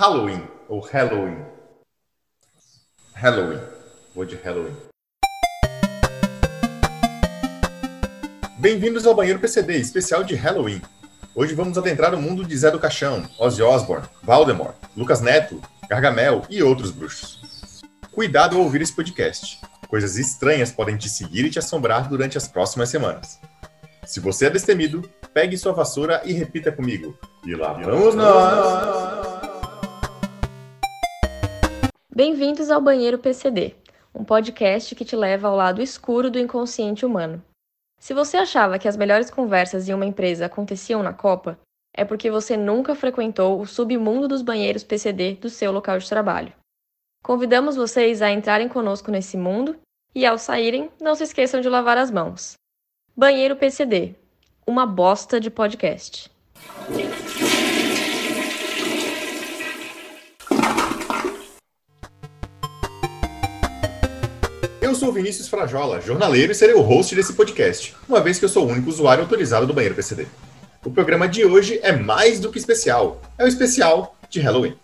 Halloween ou Halloween. Halloween. Vou de Halloween. Bem-vindos ao Banheiro PCD, especial de Halloween. Hoje vamos adentrar o mundo de Zé do Caixão, Ozzy Osbourne, Valdemort, Lucas Neto, Gargamel e outros bruxos. Cuidado ao ouvir esse podcast. Coisas estranhas podem te seguir e te assombrar durante as próximas semanas. Se você é destemido, pegue sua vassoura e repita comigo. E lá vamos nós! Bem-vindos ao Banheiro PCD, um podcast que te leva ao lado escuro do inconsciente humano. Se você achava que as melhores conversas em uma empresa aconteciam na Copa, é porque você nunca frequentou o submundo dos banheiros PCD do seu local de trabalho. Convidamos vocês a entrarem conosco nesse mundo e, ao saírem, não se esqueçam de lavar as mãos. Banheiro PCD uma bosta de podcast. Sou Vinícius Frajola, jornaleiro e serei o host desse podcast, uma vez que eu sou o único usuário autorizado do banheiro PCD. O programa de hoje é mais do que especial, é o especial de Halloween.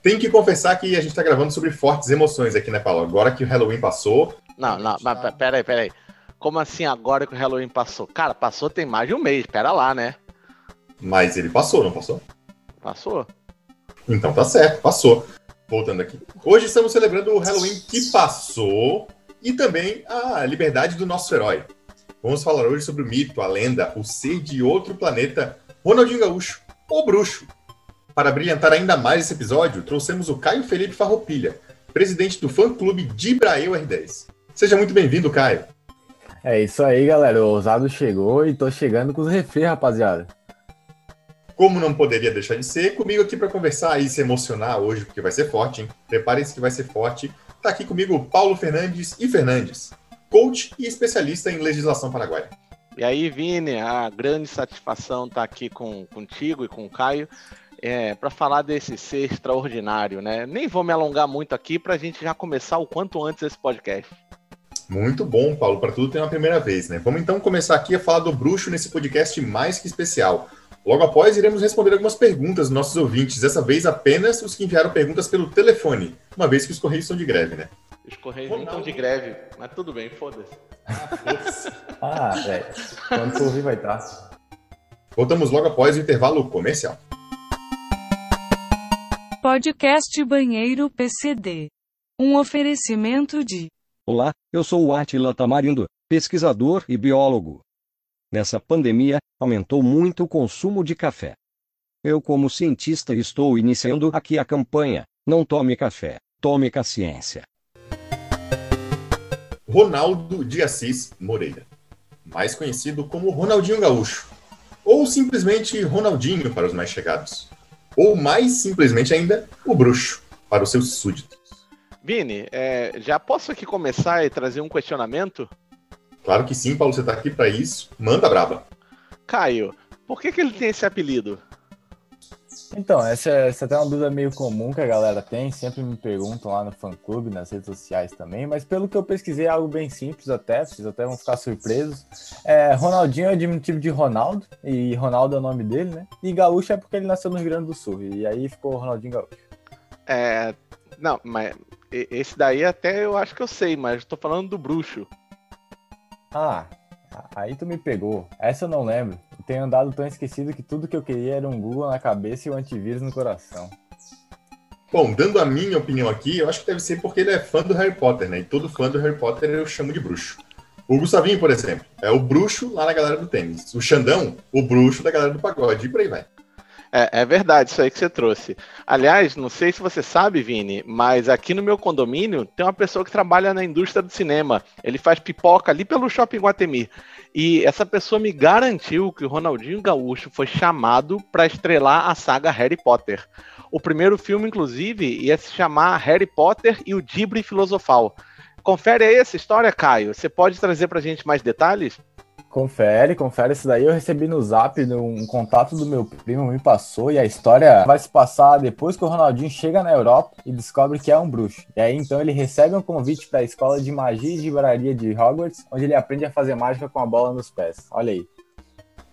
Tenho que confessar que a gente está gravando sobre fortes emoções aqui, né, Paulo? Agora que o Halloween passou. Não, não, mas peraí, peraí. Como assim agora que o Halloween passou? Cara, passou tem mais de um mês, pera lá, né? Mas ele passou, não passou? Passou. Então tá certo, passou. Voltando aqui. Hoje estamos celebrando o Halloween que passou e também a liberdade do nosso herói. Vamos falar hoje sobre o mito, a lenda, o ser de outro planeta, Ronaldinho Gaúcho, o bruxo. Para brilhantar ainda mais esse episódio, trouxemos o Caio Felipe Farroupilha, presidente do fã-clube Dibraeu R10. Seja muito bem-vindo, Caio. É isso aí, galera. O ousado chegou e tô chegando com os refri, rapaziada. Como não poderia deixar de ser, comigo aqui para conversar e se emocionar hoje, porque vai ser forte, hein? Preparem-se que vai ser forte. Tá aqui comigo Paulo Fernandes e Fernandes, coach e especialista em legislação paraguaia. E aí, Vini, a grande satisfação estar tá aqui com, contigo e com o Caio é, para falar desse ser extraordinário, né? Nem vou me alongar muito aqui para a gente já começar o quanto antes esse podcast. Muito bom, Paulo. Para tudo tem uma primeira vez, né? Vamos então começar aqui a falar do bruxo nesse podcast mais que especial. Logo após, iremos responder algumas perguntas dos nossos ouvintes, dessa vez apenas os que enviaram perguntas pelo telefone, uma vez que os Correios estão de greve, né? Os Correios nem estão de greve, mas tudo bem, foda-se. Ah, velho. Quando tu ouvir vai estar. Voltamos logo após o intervalo comercial. Podcast Banheiro PCD. Um oferecimento de Olá, eu sou o Atila Tamarindo, pesquisador e biólogo. Nessa pandemia, aumentou muito o consumo de café. Eu, como cientista, estou iniciando aqui a campanha Não Tome Café, Tome Ciência. Ronaldo de Assis Moreira, mais conhecido como Ronaldinho Gaúcho, ou simplesmente Ronaldinho para os mais chegados, ou mais simplesmente ainda, o Bruxo para os seus súditos. Vini, é, já posso aqui começar e trazer um questionamento? Claro que sim, Paulo, você está aqui para isso. Manda braba. Caio, por que, que ele tem esse apelido? Então, essa, essa é até uma dúvida meio comum que a galera tem, sempre me perguntam lá no fã-clube, nas redes sociais também, mas pelo que eu pesquisei é algo bem simples até, vocês até vão ficar surpresos. É, Ronaldinho é o diminutivo de Ronaldo, e Ronaldo é o nome dele, né? E Gaúcho é porque ele nasceu no Rio Grande do Sul, e aí ficou Ronaldinho Gaúcho. É, não, mas esse daí até eu acho que eu sei, mas tô falando do bruxo. Ah, aí tu me pegou. Essa eu não lembro. Tenho andado tão esquecido que tudo que eu queria era um Google na cabeça e um antivírus no coração. Bom, dando a minha opinião aqui, eu acho que deve ser porque ele é fã do Harry Potter, né? E todo fã do Harry Potter eu chamo de bruxo. O Gustavinho, por exemplo, é o bruxo lá na galera do tênis. O Xandão, o bruxo da galera do pagode. E por aí vai. É, é, verdade isso aí que você trouxe. Aliás, não sei se você sabe, Vini, mas aqui no meu condomínio tem uma pessoa que trabalha na indústria do cinema. Ele faz pipoca ali pelo Shopping Guatemi. E essa pessoa me garantiu que o Ronaldinho Gaúcho foi chamado para estrelar a saga Harry Potter. O primeiro filme, inclusive, ia se chamar Harry Potter e o Dibre Filosofal. Confere aí essa história, Caio. Você pode trazer para a gente mais detalhes? Confere, confere isso daí. Eu recebi no zap um contato do meu primo, me passou, e a história vai se passar depois que o Ronaldinho chega na Europa e descobre que é um bruxo. E aí então ele recebe um convite para a escola de magia e de braria de Hogwarts, onde ele aprende a fazer mágica com a bola nos pés. Olha aí.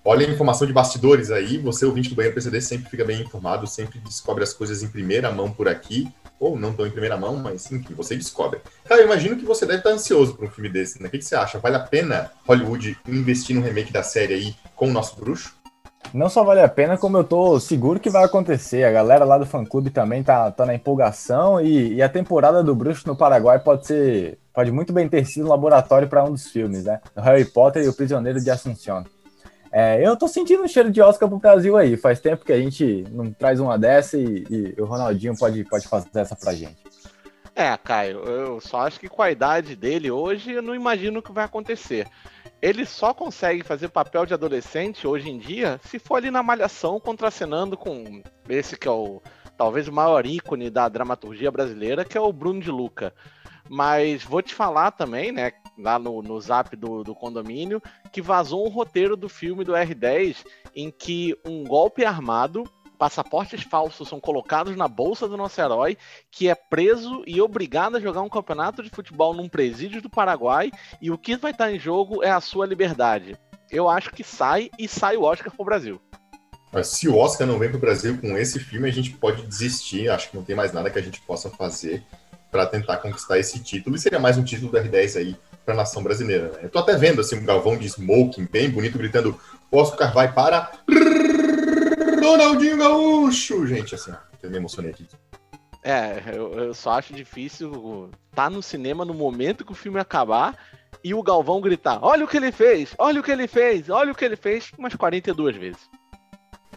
Olha a informação de bastidores aí, você, ouvinte do Banheiro PCD, sempre fica bem informado, sempre descobre as coisas em primeira mão por aqui, ou não tão em primeira mão, mas enfim, você descobre. Cara, eu imagino que você deve estar ansioso por um filme desse, né? O que, que você acha? Vale a pena Hollywood investir no remake da série aí com o nosso bruxo? Não só vale a pena, como eu tô seguro que vai acontecer. A galera lá do fã-clube também tá, tá na empolgação e, e, a temporada do Bruxo no Paraguai pode ser. Pode muito bem ter sido um laboratório para um dos filmes, né? Harry Potter e o Prisioneiro de Assunção. É, eu tô sentindo um cheiro de Oscar pro Brasil aí. Faz tempo que a gente não traz uma dessa e, e o Ronaldinho pode, pode fazer essa pra gente. É, Caio, eu só acho que com a idade dele hoje, eu não imagino o que vai acontecer. Ele só consegue fazer papel de adolescente hoje em dia se for ali na malhação contracenando com esse que é o talvez o maior ícone da dramaturgia brasileira, que é o Bruno de Luca. Mas vou te falar também, né, lá no, no zap do, do condomínio, que vazou um roteiro do filme do R10 em que um golpe armado passaportes falsos são colocados na bolsa do nosso herói, que é preso e obrigado a jogar um campeonato de futebol num presídio do Paraguai, e o que vai estar em jogo é a sua liberdade. Eu acho que sai e sai o Oscar pro Brasil. Mas se o Oscar não vem pro Brasil com esse filme, a gente pode desistir. Acho que não tem mais nada que a gente possa fazer para tentar conquistar esse título. E seria mais um título do R10 aí para a nação brasileira. Né? Eu tô até vendo assim um galvão de smoking bem bonito gritando: Oscar vai para Ronaldinho Gaúcho, gente, assim, eu me emocionei aqui. É, eu, eu só acho difícil estar tá no cinema no momento que o filme acabar e o Galvão gritar: Olha o que ele fez, olha o que ele fez, olha o que ele fez, umas 42 vezes.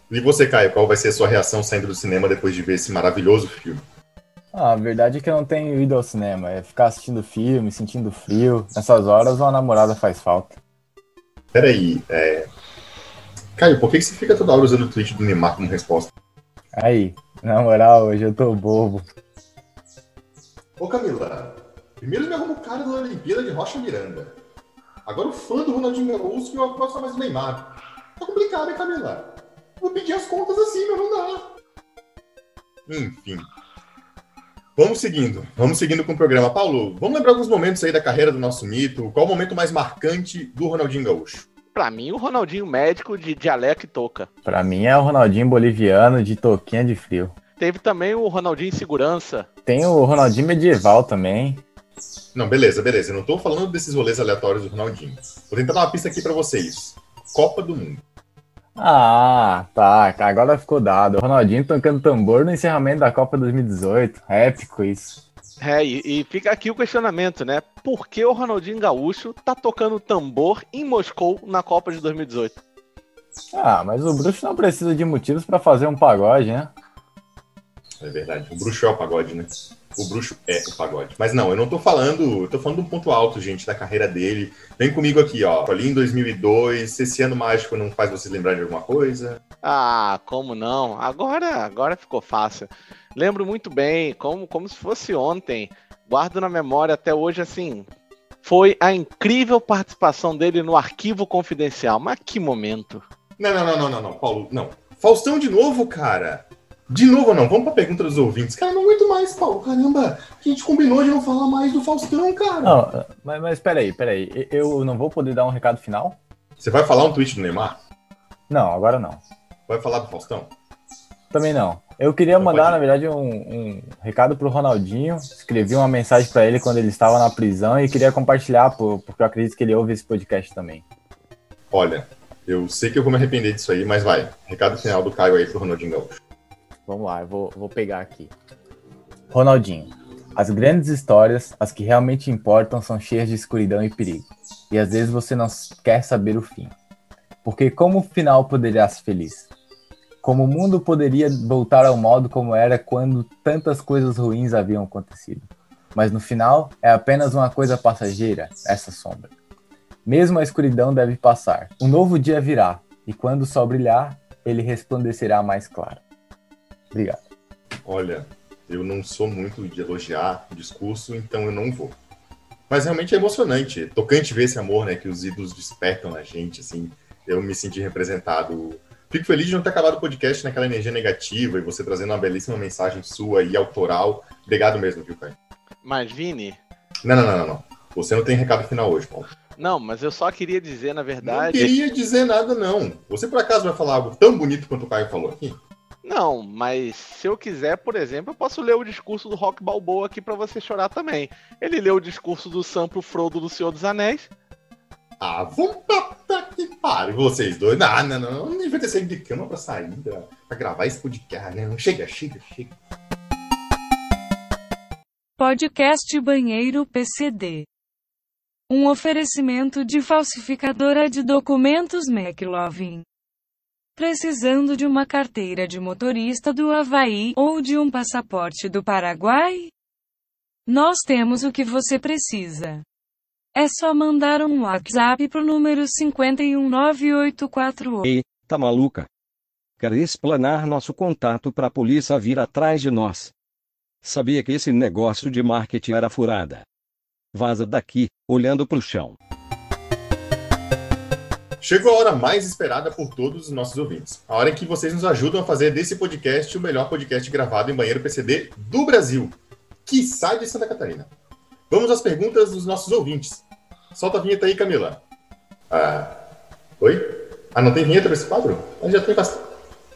E você, Caio, qual vai ser a sua reação saindo do cinema depois de ver esse maravilhoso filme? Ah, a verdade é que eu não tenho ido ao cinema. É ficar assistindo filme, sentindo frio. Nessas horas, uma namorada faz falta. Peraí, é... Caio, por que você fica toda hora usando o tweet do Neymar como resposta? Aí, na moral, hoje eu tô bobo. Ô Camila, primeiro me arruma o cara da Olimpíada de Rocha Miranda. Agora o fã do Ronaldinho Gaúcho e eu gosto mais do Neymar. Tá complicado, hein, Camila? Vou pedir as contas assim, mas não dá. Enfim, Vamos seguindo, vamos seguindo com o programa. Paulo, vamos lembrar alguns momentos aí da carreira do nosso mito. Qual o momento mais marcante do Ronaldinho Gaúcho? Pra mim, o Ronaldinho médico de dialeto e toca. Pra mim é o Ronaldinho boliviano de toquinha de frio. Teve também o Ronaldinho segurança. Tem o Ronaldinho medieval também. Não, beleza, beleza. Eu não tô falando desses rolês aleatórios do Ronaldinho. Vou tentar dar uma pista aqui para vocês. Copa do Mundo. Ah, tá. Agora ficou dado. O Ronaldinho tocando tambor no encerramento da Copa 2018. Épico isso. É, e, e, fica aqui o questionamento, né? Por que o Ronaldinho Gaúcho tá tocando tambor em Moscou na Copa de 2018? Ah, mas o Bruxo não precisa de motivos para fazer um pagode, né? É verdade. O bruxo é o pagode, né? O bruxo é o pagode. Mas não, eu não tô falando. Eu tô falando de um ponto alto, gente, da carreira dele. Vem comigo aqui, ó. Ali em 2002. Esse ano mágico não faz vocês lembrarem de alguma coisa? Ah, como não? Agora, agora ficou fácil. Lembro muito bem, como, como se fosse ontem. Guardo na memória até hoje, assim. Foi a incrível participação dele no arquivo confidencial. Mas que momento. Não, não, não, não, não, não, Paulo. Não. Faustão de novo, cara. De novo, não. Vamos pra pergunta dos ouvintes. Cara, não aguento mais, Paulo. Caramba, a gente combinou de não falar mais do Faustão, cara. Não, mas, mas peraí, peraí. Eu não vou poder dar um recado final? Você vai falar um tweet do Neymar? Não, agora não. Vai falar do Faustão? Também não. Eu queria mandar, na verdade, um, um recado pro Ronaldinho. Escrevi uma mensagem para ele quando ele estava na prisão e queria compartilhar, porque eu acredito que ele ouve esse podcast também. Olha, eu sei que eu vou me arrepender disso aí, mas vai. Recado final do Caio aí pro Ronaldinho Gaúcho. Vamos lá, eu vou, vou pegar aqui. Ronaldinho. As grandes histórias, as que realmente importam, são cheias de escuridão e perigo. E às vezes você não quer saber o fim. Porque como o final poderia ser feliz? Como o mundo poderia voltar ao modo como era quando tantas coisas ruins haviam acontecido? Mas no final é apenas uma coisa passageira, essa sombra. Mesmo a escuridão deve passar. Um novo dia virá, e quando o sol brilhar, ele resplandecerá mais claro. Obrigado. Olha, eu não sou muito de elogiar o discurso, então eu não vou. Mas realmente é emocionante, tocante ver esse amor, né, que os ídolos despertam na gente, assim. Eu me senti representado. Fico feliz de não ter acabado o podcast naquela energia negativa e você trazendo uma belíssima mensagem sua e autoral. Obrigado mesmo, viu, Caio? Mas, Vini. Não, não, não, não, não. Você não tem recado final hoje, Paulo. Não, mas eu só queria dizer, na Não verdade. queria dizer nada, não. Você por acaso vai falar algo tão bonito quanto o Caio falou aqui? Não, mas se eu quiser, por exemplo, eu posso ler o discurso do Rock Balboa aqui pra você chorar também. Ele leu o discurso do Sam pro Frodo do Senhor dos Anéis. Ah, pra, pra que pare, vocês dois. Não, não, não. Não devia ter saído de cama pra sair, pra, pra gravar esse podcast. Né? Chega, chega, chega. Podcast Banheiro PCD. Um oferecimento de falsificadora de documentos McLovin. Precisando de uma carteira de motorista do Havaí ou de um passaporte do Paraguai? Nós temos o que você precisa. É só mandar um WhatsApp pro número 519848. Ei, tá maluca? Quer explanar nosso contato pra polícia vir atrás de nós? Sabia que esse negócio de marketing era furada. Vaza daqui, olhando pro chão. Chegou a hora mais esperada por todos os nossos ouvintes. A hora em que vocês nos ajudam a fazer desse podcast o melhor podcast gravado em banheiro PCD do Brasil. Quiçá de Santa Catarina. Vamos às perguntas dos nossos ouvintes. Solta a vinheta aí, Camila. Ah, oi? Ah, não tem vinheta pra esse quadro? Ah, já tem bastante.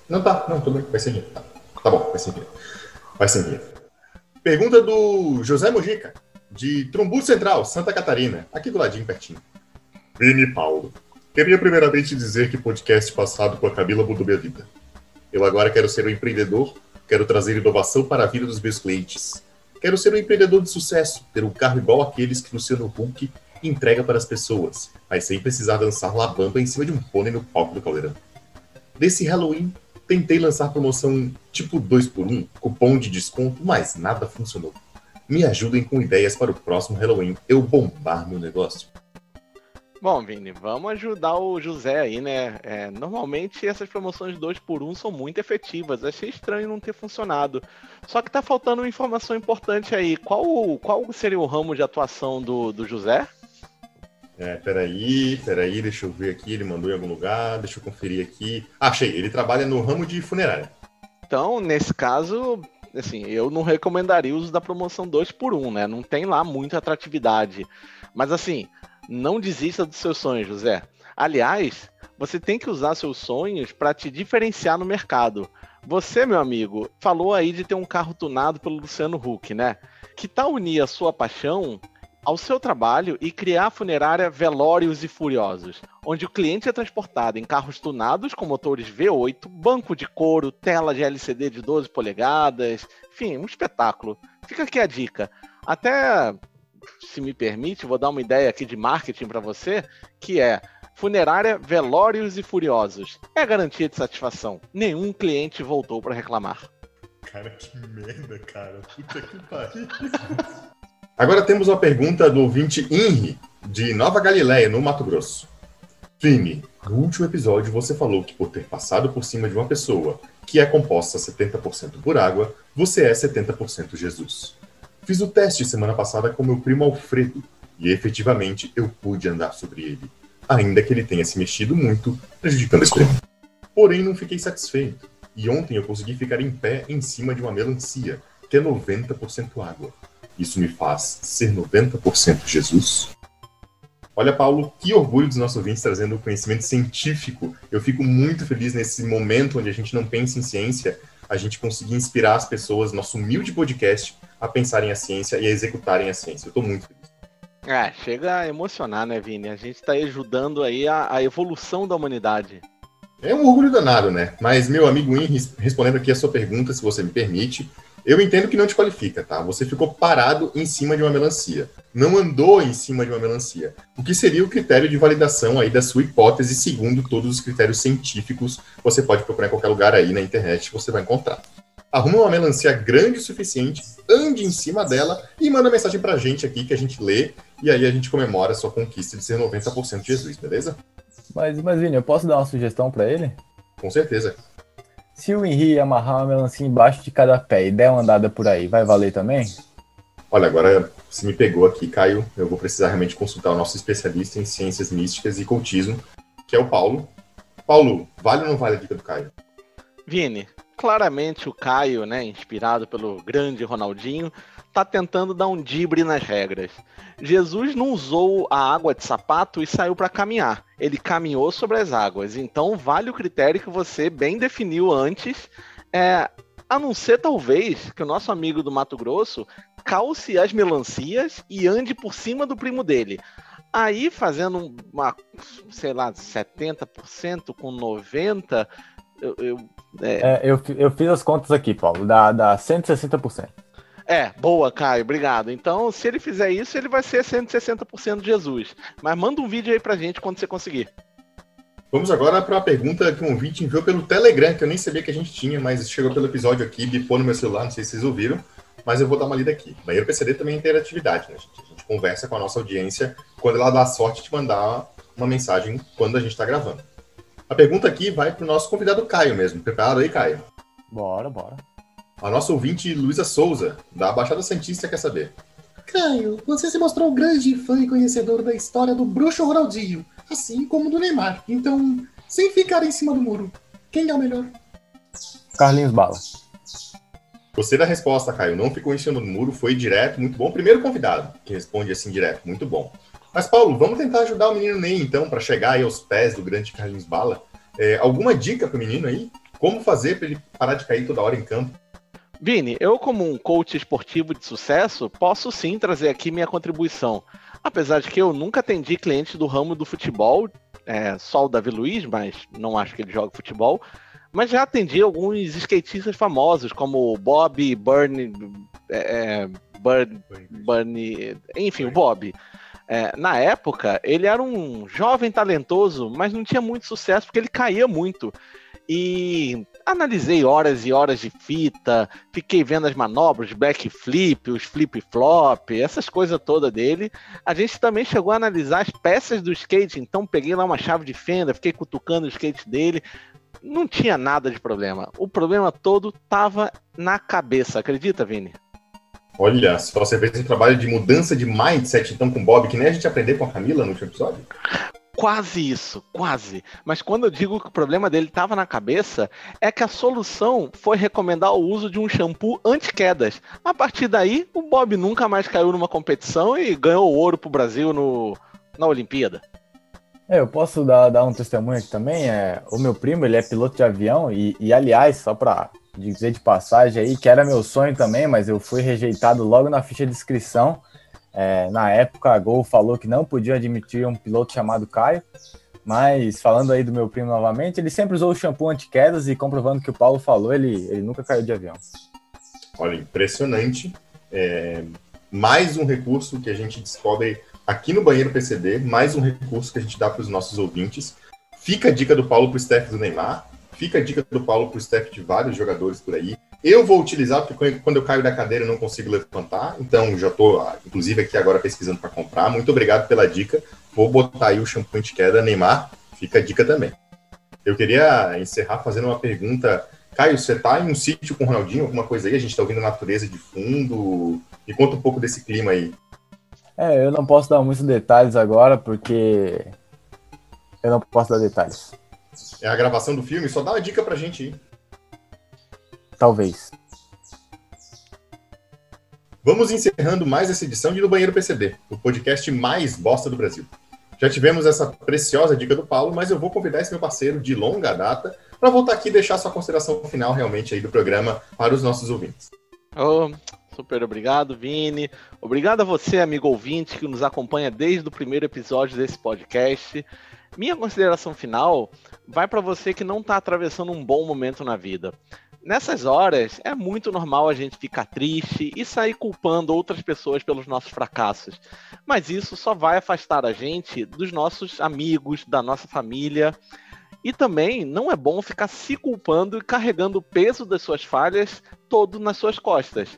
Não tá, não, tudo bem. Vai sem vinheta. Tá, tá bom, vai sem vinheta. Vai sem vinheta. Pergunta do José Mojica, de Trumbu Central, Santa Catarina. Aqui do ladinho, pertinho. Vini Paulo. Queria primeiramente dizer que o podcast passado com a Camila mudou minha vida. Eu agora quero ser um empreendedor, quero trazer inovação para a vida dos meus clientes. Quero ser um empreendedor de sucesso, ter um carro igual aqueles que Luciano Huck entrega para as pessoas, mas sem precisar dançar labamba em cima de um pônei no palco do caldeirão. Desse Halloween, tentei lançar promoção tipo 2 por 1 cupom de desconto, mas nada funcionou. Me ajudem com ideias para o próximo Halloween, eu bombar meu negócio. Bom, Vini, vamos ajudar o José aí, né? É, normalmente essas promoções 2 por 1 um são muito efetivas. Achei estranho não ter funcionado. Só que tá faltando uma informação importante aí. Qual, qual seria o ramo de atuação do, do José? É, peraí, peraí, deixa eu ver aqui, ele mandou em algum lugar, deixa eu conferir aqui. Ah, achei, ele trabalha no ramo de funerária. Então, nesse caso, assim, eu não recomendaria o uso da promoção 2 por 1 um, né? Não tem lá muita atratividade. Mas assim, não desista dos seus sonhos, José. Aliás, você tem que usar seus sonhos para te diferenciar no mercado. Você, meu amigo, falou aí de ter um carro tunado pelo Luciano Huck, né? Que tal unir a sua paixão ao seu trabalho e criar a funerária Velórios e Furiosos, onde o cliente é transportado em carros tunados com motores V8, banco de couro, tela de LCD de 12 polegadas, enfim, um espetáculo. Fica aqui a dica. Até se me permite, vou dar uma ideia aqui de marketing para você, que é funerária Velórios e Furiosos. É garantia de satisfação. Nenhum cliente voltou para reclamar. Cara, que merda, cara. Puta que pariu. Agora temos uma pergunta do ouvinte Inri, de Nova Galileia, no Mato Grosso. Vini, no último episódio você falou que por ter passado por cima de uma pessoa que é composta 70% por água, você é 70% Jesus. Fiz o teste semana passada com meu primo Alfredo e efetivamente eu pude andar sobre ele, ainda que ele tenha se mexido muito, prejudicando a experimento. Porém, não fiquei satisfeito e ontem eu consegui ficar em pé em cima de uma melancia, que é 90% água. Isso me faz ser 90% Jesus? Olha, Paulo, que orgulho dos nossos ouvintes trazendo conhecimento científico. Eu fico muito feliz nesse momento onde a gente não pensa em ciência, a gente conseguir inspirar as pessoas, nosso humilde podcast, a pensarem a ciência e a executarem a ciência. Eu estou muito feliz. É, chega a emocionar, né, Vini? A gente está ajudando aí a, a, evolução da humanidade. É um orgulho danado, né? Mas, meu amigo In, respondendo aqui a sua pergunta, se você me permite, eu entendo que não te qualifica, tá? Você ficou parado em cima de uma melancia. Não andou em cima de uma melancia. O que seria o critério de validação aí da sua hipótese, segundo todos os critérios científicos, você pode procurar em qualquer lugar aí na internet, você vai encontrar. Arruma uma melancia grande o suficiente, ande em cima dela e manda mensagem pra gente aqui que a gente lê e aí a gente comemora a sua conquista de ser 90% Jesus, beleza? Mas, mas Vini, eu posso dar uma sugestão para ele? Com certeza. Se o Henry amarrar uma melancia embaixo de cada pé e der uma andada por aí, vai valer também? Olha, agora você me pegou aqui, Caio. Eu vou precisar realmente consultar o nosso especialista em ciências místicas e cultismo, que é o Paulo. Paulo, vale ou não vale a dica do Caio? Vini, claramente o Caio, né, inspirado pelo grande Ronaldinho, tá tentando dar um dibre nas regras. Jesus não usou a água de sapato e saiu para caminhar. Ele caminhou sobre as águas. Então vale o critério que você bem definiu antes. É, a não ser talvez que o nosso amigo do Mato Grosso calce as melancias e ande por cima do primo dele. Aí fazendo uma, sei lá, 70% com 90%, eu, eu, é... É, eu, eu fiz as contas aqui, Paulo, dá, dá 160%. É, boa, Caio, obrigado. Então, se ele fizer isso, ele vai ser 160% de Jesus. Mas manda um vídeo aí pra gente quando você conseguir. Vamos agora para a pergunta que um ouvinte enviou pelo Telegram, que eu nem sabia que a gente tinha, mas chegou pelo episódio aqui, bipou no meu celular, não sei se vocês ouviram, mas eu vou dar uma lida aqui. Banheiro PCD também é interatividade, né, gente? A gente conversa com a nossa audiência quando ela dá sorte de mandar uma mensagem quando a gente está gravando. A pergunta aqui vai para o nosso convidado Caio mesmo. Preparado aí, Caio? Bora, bora. A nossa ouvinte Luísa Souza, da Baixada Santista, quer saber. Caio, você se mostrou grande fã e conhecedor da história do bruxo Ronaldinho, assim como do Neymar. Então, sem ficar em cima do muro, quem é o melhor? Carlinhos Bala. Gostei da resposta, Caio. Não ficou em cima do muro, foi direto, muito bom. Primeiro convidado que responde assim direto, muito bom. Mas, Paulo, vamos tentar ajudar o menino Ney, então, para chegar aí aos pés do grande Carlinhos Bala. É, alguma dica para o menino aí? Como fazer para ele parar de cair toda hora em campo? Vini, eu como um coach esportivo de sucesso, posso sim trazer aqui minha contribuição. Apesar de que eu nunca atendi clientes do ramo do futebol, é, só o Davi Luiz, mas não acho que ele joga futebol, mas já atendi alguns skatistas famosos, como o Bob, Bernie, é, Bernie, enfim, o Bob. É, na época, ele era um jovem talentoso, mas não tinha muito sucesso porque ele caía muito. E analisei horas e horas de fita, fiquei vendo as manobras, backflip, os flip-flop, essas coisas todas dele. A gente também chegou a analisar as peças do skate, então peguei lá uma chave de fenda, fiquei cutucando o skate dele. Não tinha nada de problema. O problema todo tava na cabeça, acredita, Vini? Olha, se você fez um trabalho de mudança de mindset, então, com o Bob, que nem a gente aprendeu com a Camila no último episódio? Quase isso, quase. Mas quando eu digo que o problema dele estava na cabeça, é que a solução foi recomendar o uso de um shampoo anti-quedas. A partir daí, o Bob nunca mais caiu numa competição e ganhou ouro pro Brasil no, na Olimpíada. É, eu posso dar, dar um testemunho aqui também. É, o meu primo, ele é piloto de avião e, e aliás, só para dizer de passagem aí, que era meu sonho também, mas eu fui rejeitado logo na ficha de inscrição é, na época, a Gol falou que não podia admitir um piloto chamado Caio, mas falando aí do meu primo novamente, ele sempre usou o shampoo anti-quedas e comprovando que o Paulo falou, ele, ele nunca caiu de avião. Olha, impressionante. É, mais um recurso que a gente descobre aqui no Banheiro PCD, mais um recurso que a gente dá para os nossos ouvintes. Fica a dica do Paulo para o staff do Neymar, fica a dica do Paulo para o staff de vários jogadores por aí. Eu vou utilizar, porque quando eu caio da cadeira eu não consigo levantar, então já estou, inclusive, aqui agora pesquisando para comprar. Muito obrigado pela dica. Vou botar aí o shampoo anti-queda Neymar, fica a dica também. Eu queria encerrar fazendo uma pergunta. Caio, você está em um sítio com o Ronaldinho, alguma coisa aí? A gente está ouvindo a natureza de fundo. Me conta um pouco desse clima aí. É, eu não posso dar muitos detalhes agora, porque eu não posso dar detalhes. É a gravação do filme? Só dá uma dica pra gente aí. Talvez. Vamos encerrando mais essa edição de No Banheiro PCD, o podcast mais bosta do Brasil. Já tivemos essa preciosa dica do Paulo, mas eu vou convidar esse meu parceiro de longa data para voltar aqui e deixar sua consideração final realmente aí do programa para os nossos ouvintes. Oh, super obrigado, Vini. Obrigado a você, amigo ouvinte, que nos acompanha desde o primeiro episódio desse podcast. Minha consideração final vai para você que não está atravessando um bom momento na vida. Nessas horas, é muito normal a gente ficar triste e sair culpando outras pessoas pelos nossos fracassos. Mas isso só vai afastar a gente dos nossos amigos, da nossa família. E também não é bom ficar se culpando e carregando o peso das suas falhas todo nas suas costas.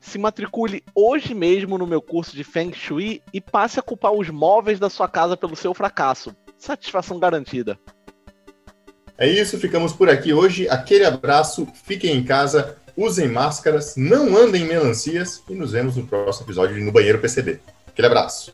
Se matricule hoje mesmo no meu curso de Feng Shui e passe a culpar os móveis da sua casa pelo seu fracasso. Satisfação garantida. É isso, ficamos por aqui hoje. Aquele abraço, fiquem em casa, usem máscaras, não andem em melancias e nos vemos no próximo episódio de No Banheiro PCB. Aquele abraço.